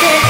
때